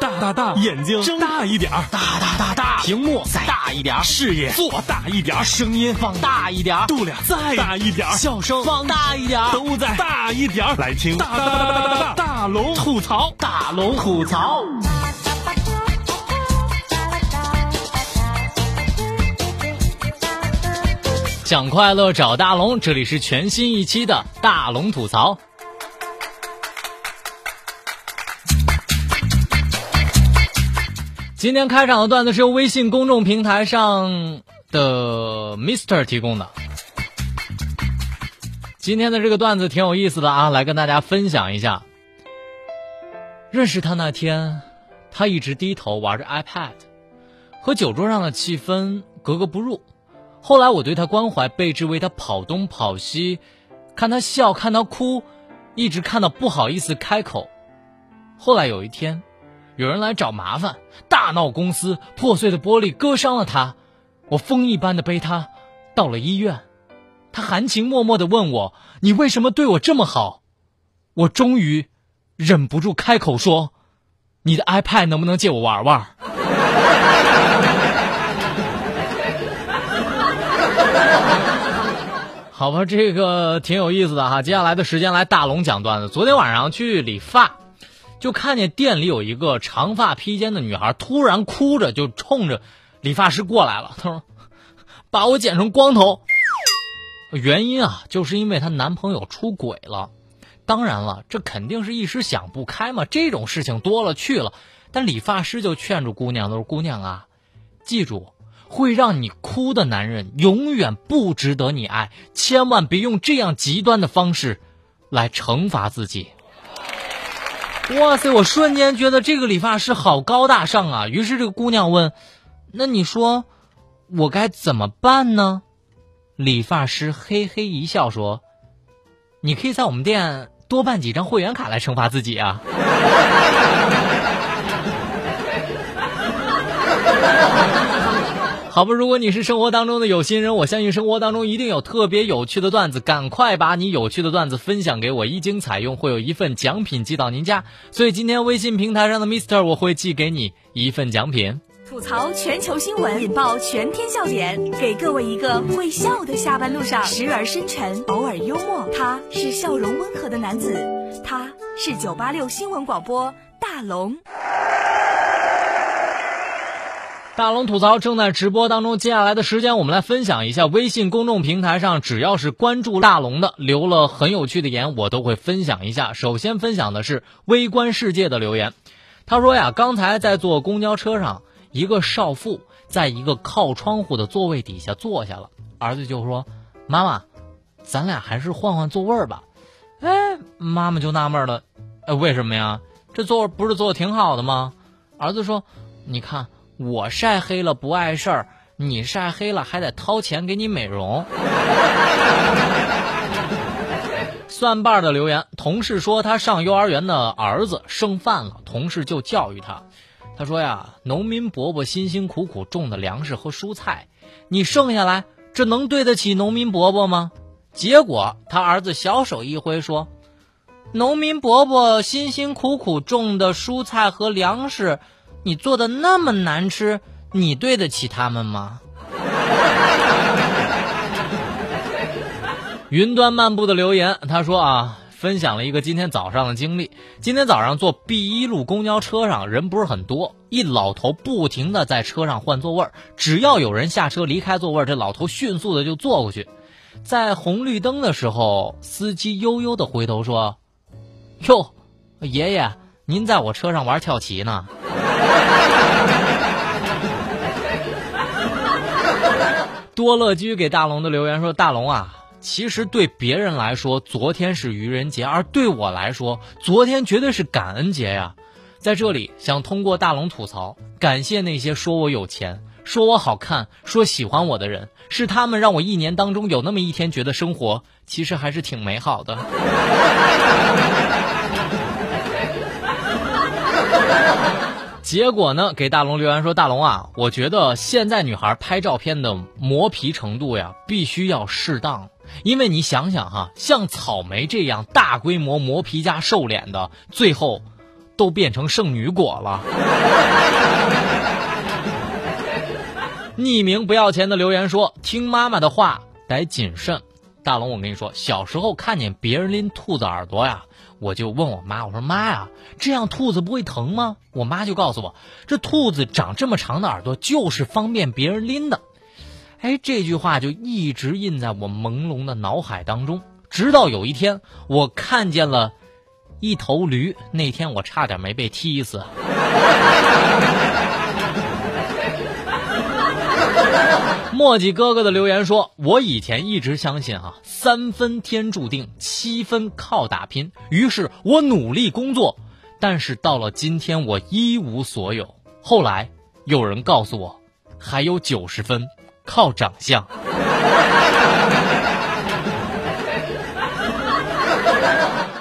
大大大，眼睛睁大一点儿，大大大大，屏幕再大一点儿，视野做大一点儿，声音放大一点儿，度量再大一点儿，笑声放大一点儿，都在大一点儿。来听大大大大大大龙吐槽，大龙吐槽。想快乐找大龙，这里是全新一期的大龙吐槽。今天开场的段子是由微信公众平台上的 Mister 提供的。今天的这个段子挺有意思的啊，来跟大家分享一下。认识他那天，他一直低头玩着 iPad，和酒桌上的气氛格格不入。后来我对他关怀备至，为他跑东跑西，看他笑，看他哭，一直看到不好意思开口。后来有一天。有人来找麻烦，大闹公司，破碎的玻璃割伤了他。我风一般的背他到了医院，他含情脉脉的问我：“你为什么对我这么好？”我终于忍不住开口说：“你的 iPad 能不能借我玩玩？” 好吧，这个挺有意思的哈。接下来的时间来大龙讲段子。昨天晚上去理发。就看见店里有一个长发披肩的女孩，突然哭着就冲着理发师过来了。她说：“把我剪成光头。”原因啊，就是因为她男朋友出轨了。当然了，这肯定是一时想不开嘛。这种事情多了去了。但理发师就劝住姑娘：“都说姑娘啊，记住，会让你哭的男人永远不值得你爱，千万别用这样极端的方式来惩罚自己。”哇塞！我瞬间觉得这个理发师好高大上啊。于是这个姑娘问：“那你说我该怎么办呢？”理发师嘿嘿一笑说：“你可以在我们店多办几张会员卡来惩罚自己啊。”好吧，如果你是生活当中的有心人，我相信生活当中一定有特别有趣的段子，赶快把你有趣的段子分享给我，一经采用会有一份奖品寄到您家。所以今天微信平台上的 Mister 我会寄给你一份奖品。吐槽全球新闻，引爆全天笑点，给各位一个会笑的下班路上，时而深沉，偶尔幽默。他是笑容温和的男子，他是九八六新闻广播大龙。大龙吐槽正在直播当中，接下来的时间我们来分享一下微信公众平台上，只要是关注大龙的，留了很有趣的言，我都会分享一下。首先分享的是微观世界的留言，他说呀，刚才在坐公交车上，一个少妇在一个靠窗户的座位底下坐下了，儿子就说：“妈妈，咱俩还是换换座位吧。”哎，妈妈就纳闷了，哎，为什么呀？这座位不是坐的挺好的吗？儿子说：“你看。”我晒黑了不碍事儿，你晒黑了还得掏钱给你美容。蒜瓣的留言，同事说他上幼儿园的儿子剩饭了，同事就教育他，他说呀，农民伯伯辛辛苦苦种的粮食和蔬菜，你剩下来，这能对得起农民伯伯吗？结果他儿子小手一挥说，农民伯伯辛辛苦苦种的蔬菜和粮食。你做的那么难吃，你对得起他们吗？云端漫步的留言，他说啊，分享了一个今天早上的经历。今天早上坐 B 一路公交车上，人不是很多，一老头不停的在车上换座位只要有人下车离开座位这老头迅速的就坐过去。在红绿灯的时候，司机悠悠的回头说：“哟，爷爷，您在我车上玩跳棋呢。” 多乐居给大龙的留言说：“大龙啊，其实对别人来说，昨天是愚人节，而对我来说，昨天绝对是感恩节呀。在这里，想通过大龙吐槽，感谢那些说我有钱、说我好看、说喜欢我的人，是他们让我一年当中有那么一天觉得生活其实还是挺美好的。”结果呢？给大龙留言说：“大龙啊，我觉得现在女孩拍照片的磨皮程度呀，必须要适当。因为你想想哈，像草莓这样大规模磨皮加瘦脸的，最后都变成圣女果了。匿名不要钱的留言说：“听妈妈的话，得谨慎。”大龙，我跟你说，小时候看见别人拎兔子耳朵呀，我就问我妈：“我说妈呀，这样兔子不会疼吗？”我妈就告诉我：“这兔子长这么长的耳朵，就是方便别人拎的。”哎，这句话就一直印在我朦胧的脑海当中。直到有一天，我看见了一头驴，那天我差点没被踢死。墨迹哥哥的留言说：“我以前一直相信啊，三分天注定，七分靠打拼。于是我努力工作，但是到了今天，我一无所有。后来有人告诉我，还有九十分靠长相。”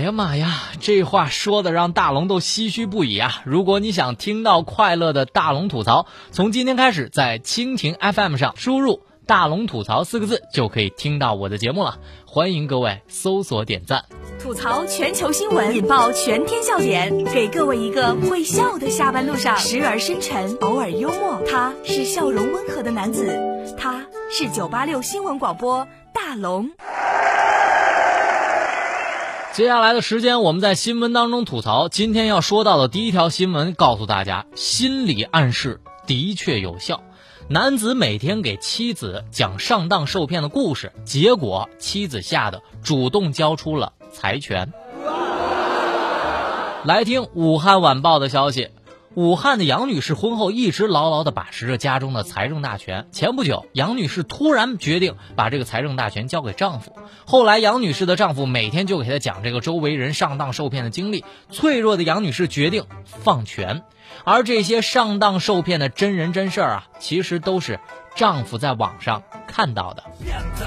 哎呀妈呀，这话说的让大龙都唏嘘不已啊！如果你想听到快乐的大龙吐槽，从今天开始在蜻蜓 FM 上输入“大龙吐槽”四个字，就可以听到我的节目了。欢迎各位搜索点赞，吐槽全球新闻，引爆全天笑点，给各位一个会笑的下班路上，时而深沉，偶尔幽默。他是笑容温和的男子，他是九八六新闻广播大龙。接下来的时间，我们在新闻当中吐槽。今天要说到的第一条新闻，告诉大家，心理暗示的确有效。男子每天给妻子讲上当受骗的故事，结果妻子吓得主动交出了财权。来听武汉晚报的消息。武汉的杨女士婚后一直牢牢地把持着家中的财政大权。前不久，杨女士突然决定把这个财政大权交给丈夫。后来，杨女士的丈夫每天就给她讲这个周围人上当受骗的经历。脆弱的杨女士决定放权，而这些上当受骗的真人真事儿啊，其实都是丈夫在网上看到的。骗子，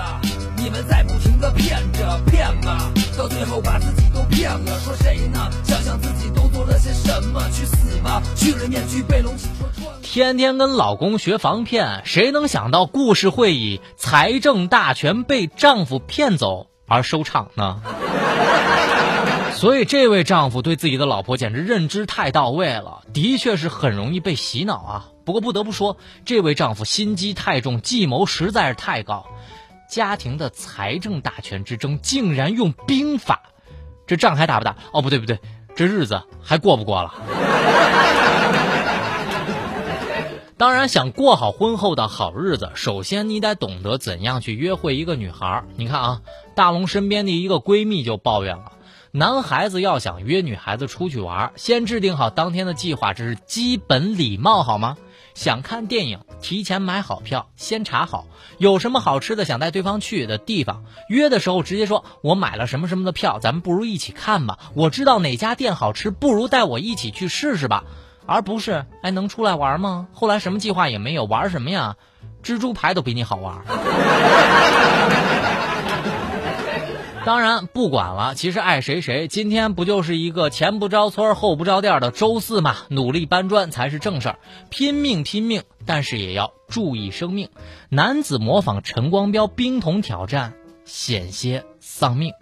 你们在不停的骗着骗吧，到最后把自己都骗了。说谁呢？些什么？去死吧！去了面具被龙起戳穿。天天跟老公学防骗，谁能想到故事会以财政大权被丈夫骗走而收场呢？所以，这位丈夫对自己的老婆简直认知太到位了，的确是很容易被洗脑啊。不过，不得不说，这位丈夫心机太重，计谋实在是太高。家庭的财政大权之争，竟然用兵法，这仗还打不打？哦，不对不对，这日子还过不过了？当然，想过好婚后的好日子，首先你得懂得怎样去约会一个女孩。你看啊，大龙身边的一个闺蜜就抱怨了。男孩子要想约女孩子出去玩，先制定好当天的计划，这是基本礼貌，好吗？想看电影，提前买好票，先查好有什么好吃的，想带对方去的地方。约的时候直接说：“我买了什么什么的票，咱们不如一起看吧。”我知道哪家店好吃，不如带我一起去试试吧。而不是，哎，能出来玩吗？后来什么计划也没有，玩什么呀？蜘蛛牌都比你好玩。当然不管了，其实爱谁谁。今天不就是一个前不着村后不着店的周四嘛？努力搬砖才是正事儿，拼命拼命，但是也要注意生命。男子模仿陈光标冰桶挑战，险些丧命。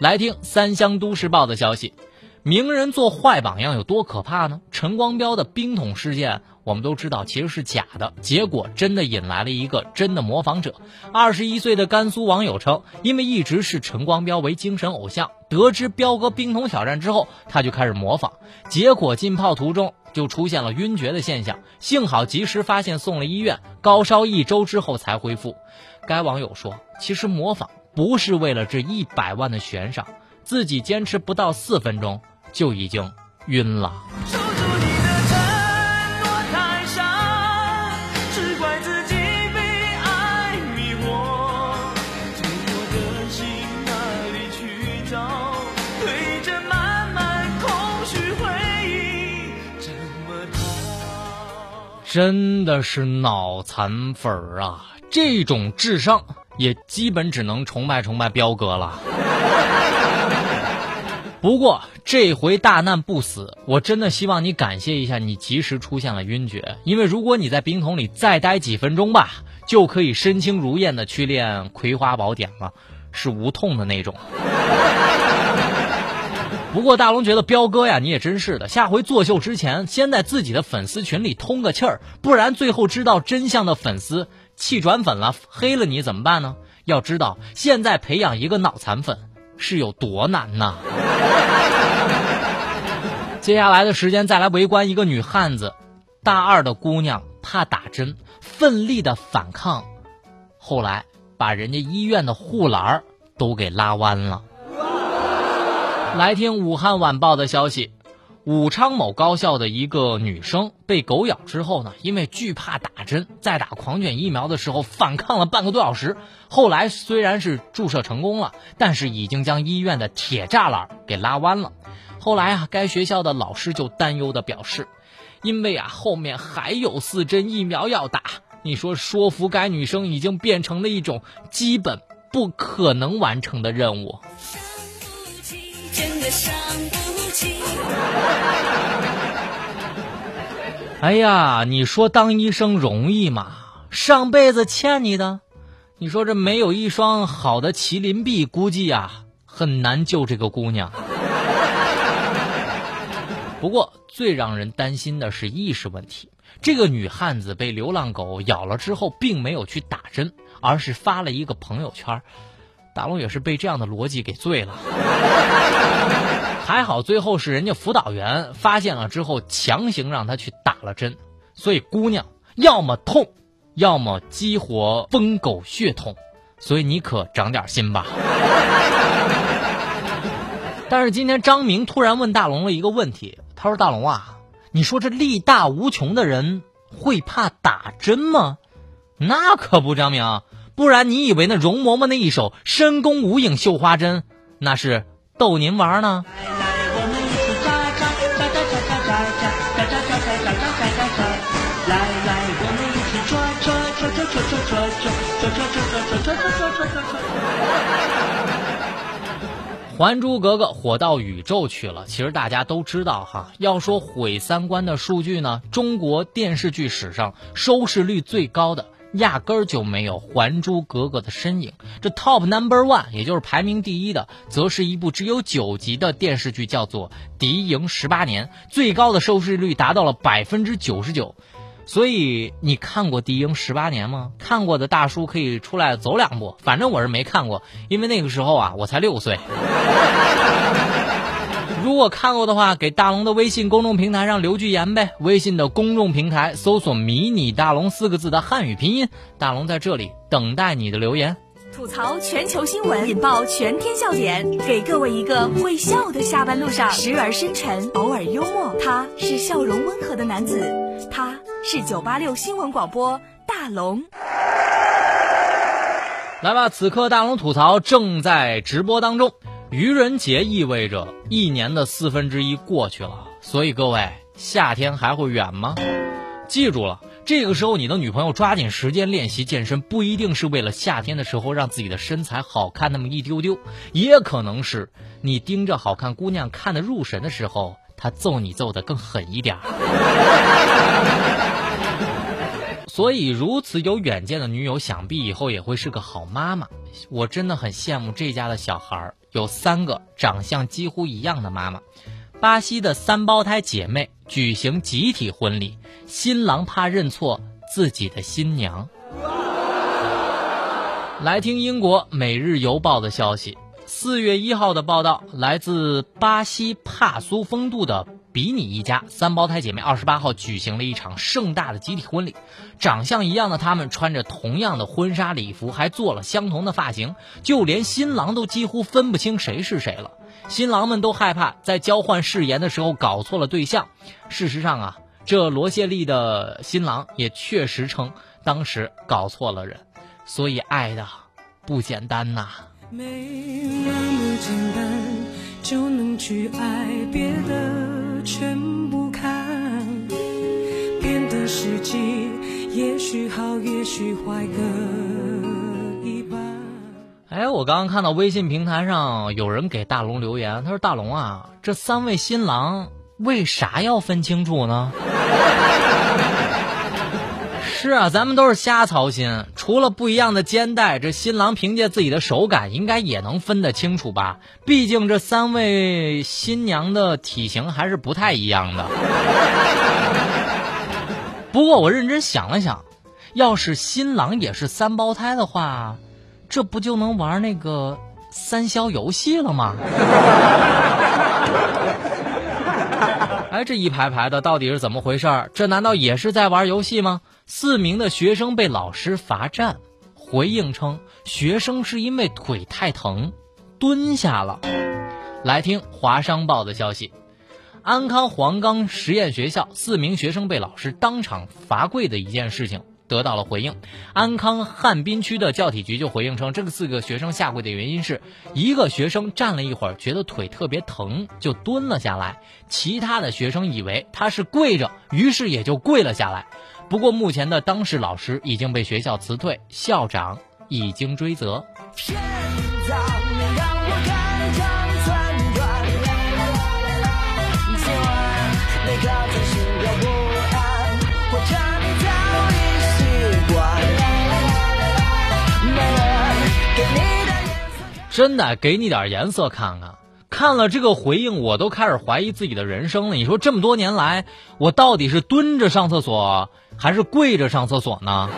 来听三湘都市报的消息。名人做坏榜样有多可怕呢？陈光标的冰桶事件，我们都知道其实是假的，结果真的引来了一个真的模仿者。二十一岁的甘肃网友称，因为一直视陈光标为精神偶像，得知彪哥冰桶挑战之后，他就开始模仿，结果浸泡途中就出现了晕厥的现象，幸好及时发现送了医院，高烧一周之后才恢复。该网友说，其实模仿不是为了这一百万的悬赏，自己坚持不到四分钟。就已经晕了。真的是脑残粉儿啊！这种智商也基本只能崇拜崇拜彪哥了。不过这回大难不死，我真的希望你感谢一下你及时出现了晕厥，因为如果你在冰桶里再待几分钟吧，就可以身轻如燕的去练葵花宝典了，是无痛的那种。不过大龙觉得彪哥呀，你也真是的，下回作秀之前，先在自己的粉丝群里通个气儿，不然最后知道真相的粉丝气转粉了，黑了你怎么办呢？要知道，现在培养一个脑残粉是有多难呐！接下来的时间再来围观一个女汉子，大二的姑娘怕打针，奋力的反抗，后来把人家医院的护栏都给拉弯了。来听武汉晚报的消息，武昌某高校的一个女生被狗咬之后呢，因为惧怕打针，在打狂犬疫苗的时候反抗了半个多小时，后来虽然是注射成功了，但是已经将医院的铁栅栏给拉弯了。后来啊，该学校的老师就担忧的表示，因为啊后面还有四针疫苗要打，你说说服该女生已经变成了一种基本不可能完成的任务。伤不起哎呀，你说当医生容易吗？上辈子欠你的，你说这没有一双好的麒麟臂，估计啊很难救这个姑娘。不过最让人担心的是意识问题。这个女汉子被流浪狗咬了之后，并没有去打针，而是发了一个朋友圈。大龙也是被这样的逻辑给醉了。还好最后是人家辅导员发现了之后，强行让他去打了针。所以姑娘要么痛，要么激活疯狗血统。所以你可长点心吧。但是今天张明突然问大龙了一个问题。他说：“大龙啊，你说这力大无穷的人会怕打针吗？那可不，张明，不然你以为那容嬷嬷那一手深宫无影绣花针，那是逗您玩呢？”《哈哈哈，来来，我们一起抓抓抓抓抓抓抓抓抓。还珠格格火到宇宙去了，其实大家都知道哈，要说毁三观的数据呢，中国电视剧史上收视率最高的。压根儿就没有《还珠格格》的身影。这 Top Number One，也就是排名第一的，则是一部只有九集的电视剧，叫做《敌营十八年》，最高的收视率达到了百分之九十九。所以你看过《敌营十八年》吗？看过的大叔可以出来走两步。反正我是没看过，因为那个时候啊，我才六岁。如果看过的话，给大龙的微信公众平台上留句言呗。微信的公众平台搜索“迷你大龙”四个字的汉语拼音，大龙在这里等待你的留言。吐槽全球新闻，引爆全天笑点，给各位一个会笑的下班路上，时而深沉，偶尔幽默。他是笑容温和的男子，他是九八六新闻广播大龙。来吧，此刻大龙吐槽正在直播当中。愚人节意味着一年的四分之一过去了，所以各位，夏天还会远吗？记住了。这个时候，你的女朋友抓紧时间练习健身，不一定是为了夏天的时候让自己的身材好看那么一丢丢，也可能是你盯着好看姑娘看得入神的时候，她揍你揍得更狠一点。所以，如此有远见的女友，想必以后也会是个好妈妈。我真的很羡慕这家的小孩儿有三个长相几乎一样的妈妈。巴西的三胞胎姐妹举行集体婚礼，新郎怕认错自己的新娘。来听英国《每日邮报》的消息，四月一号的报道，来自巴西帕苏风度的比你一家三胞胎姐妹，二十八号举行了一场盛大的集体婚礼。长相一样的她们穿着同样的婚纱礼服，还做了相同的发型，就连新郎都几乎分不清谁是谁了。新郎们都害怕在交换誓言的时候搞错了对象。事实上啊，这罗谢利的新郎也确实称当时搞错了人，所以爱的不简单呐。没那么简单就能去爱，别的全部看。变的时机，也许好，也许坏，各一半。哎，我刚刚看到微信平台上有人给大龙留言，他说：“大龙啊，这三位新郎为啥要分清楚呢？” 是啊，咱们都是瞎操心。除了不一样的肩带，这新郎凭借自己的手感，应该也能分得清楚吧？毕竟这三位新娘的体型还是不太一样的。不过我认真想了想，要是新郎也是三胞胎的话，这不就能玩那个三消游戏了吗？哎，这一排排的到底是怎么回事？这难道也是在玩游戏吗？四名的学生被老师罚站，回应称学生是因为腿太疼，蹲下了。来听华商报的消息：安康黄冈实验学校四名学生被老师当场罚跪的一件事情。得到了回应，安康汉滨区的教体局就回应称，这个四个学生下跪的原因是一个学生站了一会儿，觉得腿特别疼，就蹲了下来。其他的学生以为他是跪着，于是也就跪了下来。不过目前的当事老师已经被学校辞退，校长已经追责。真的给你点颜色看看，看了这个回应，我都开始怀疑自己的人生了。你说这么多年来，我到底是蹲着上厕所，还是跪着上厕所呢？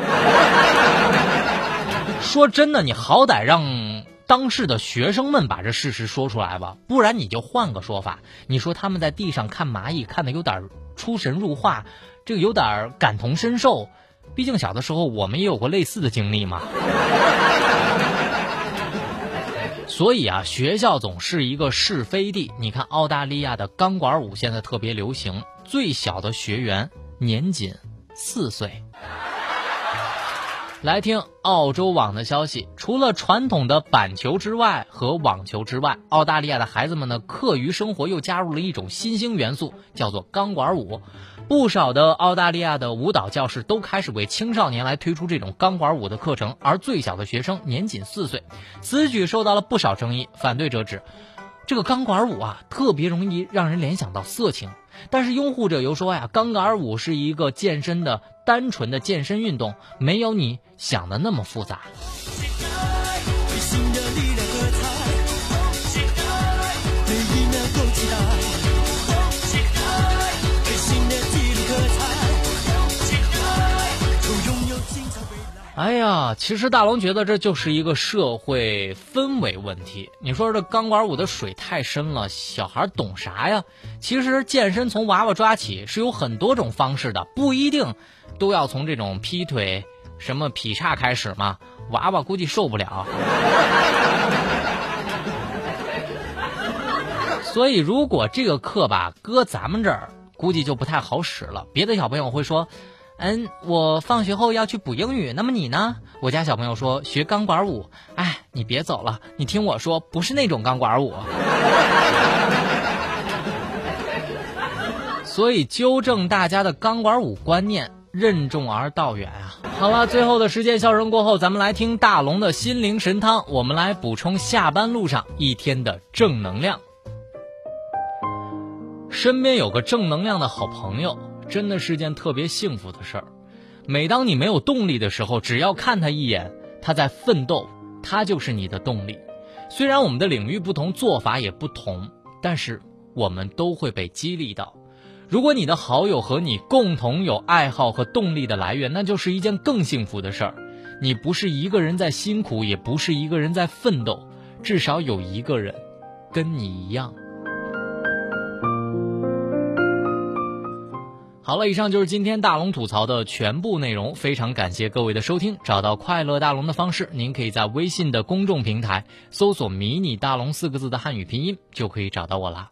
说真的，你好歹让当事的学生们把这事实说出来吧，不然你就换个说法。你说他们在地上看蚂蚁，看的有点出神入化，这个有点感同身受。毕竟小的时候我们也有过类似的经历嘛。所以啊，学校总是一个是非地。你看，澳大利亚的钢管舞现在特别流行，最小的学员年仅四岁。来听澳洲网的消息，除了传统的板球之外和网球之外，澳大利亚的孩子们的课余生活又加入了一种新兴元素，叫做钢管舞。不少的澳大利亚的舞蹈教室都开始为青少年来推出这种钢管舞的课程，而最小的学生年仅四岁。此举受到了不少争议，反对者指，这个钢管舞啊特别容易让人联想到色情。但是拥护者又说呀，钢管舞是一个健身的单纯的健身运动，没有你想的那么复杂。哎呀，其实大龙觉得这就是一个社会氛围问题。你说这钢管舞的水太深了，小孩懂啥呀？其实健身从娃娃抓起是有很多种方式的，不一定都要从这种劈腿、什么劈叉开始嘛。娃娃估计受不了。所以如果这个课吧搁咱们这儿，估计就不太好使了。别的小朋友会说。嗯，我放学后要去补英语。那么你呢？我家小朋友说学钢管舞。哎，你别走了，你听我说，不是那种钢管舞。所以纠正大家的钢管舞观念，任重而道远啊。好了，最后的时间笑声过后，咱们来听大龙的心灵神汤，我们来补充下班路上一天的正能量。身边有个正能量的好朋友。真的是件特别幸福的事儿。每当你没有动力的时候，只要看他一眼，他在奋斗，他就是你的动力。虽然我们的领域不同，做法也不同，但是我们都会被激励到。如果你的好友和你共同有爱好和动力的来源，那就是一件更幸福的事儿。你不是一个人在辛苦，也不是一个人在奋斗，至少有一个人跟你一样。好了，以上就是今天大龙吐槽的全部内容。非常感谢各位的收听。找到快乐大龙的方式，您可以在微信的公众平台搜索“迷你大龙”四个字的汉语拼音，就可以找到我啦。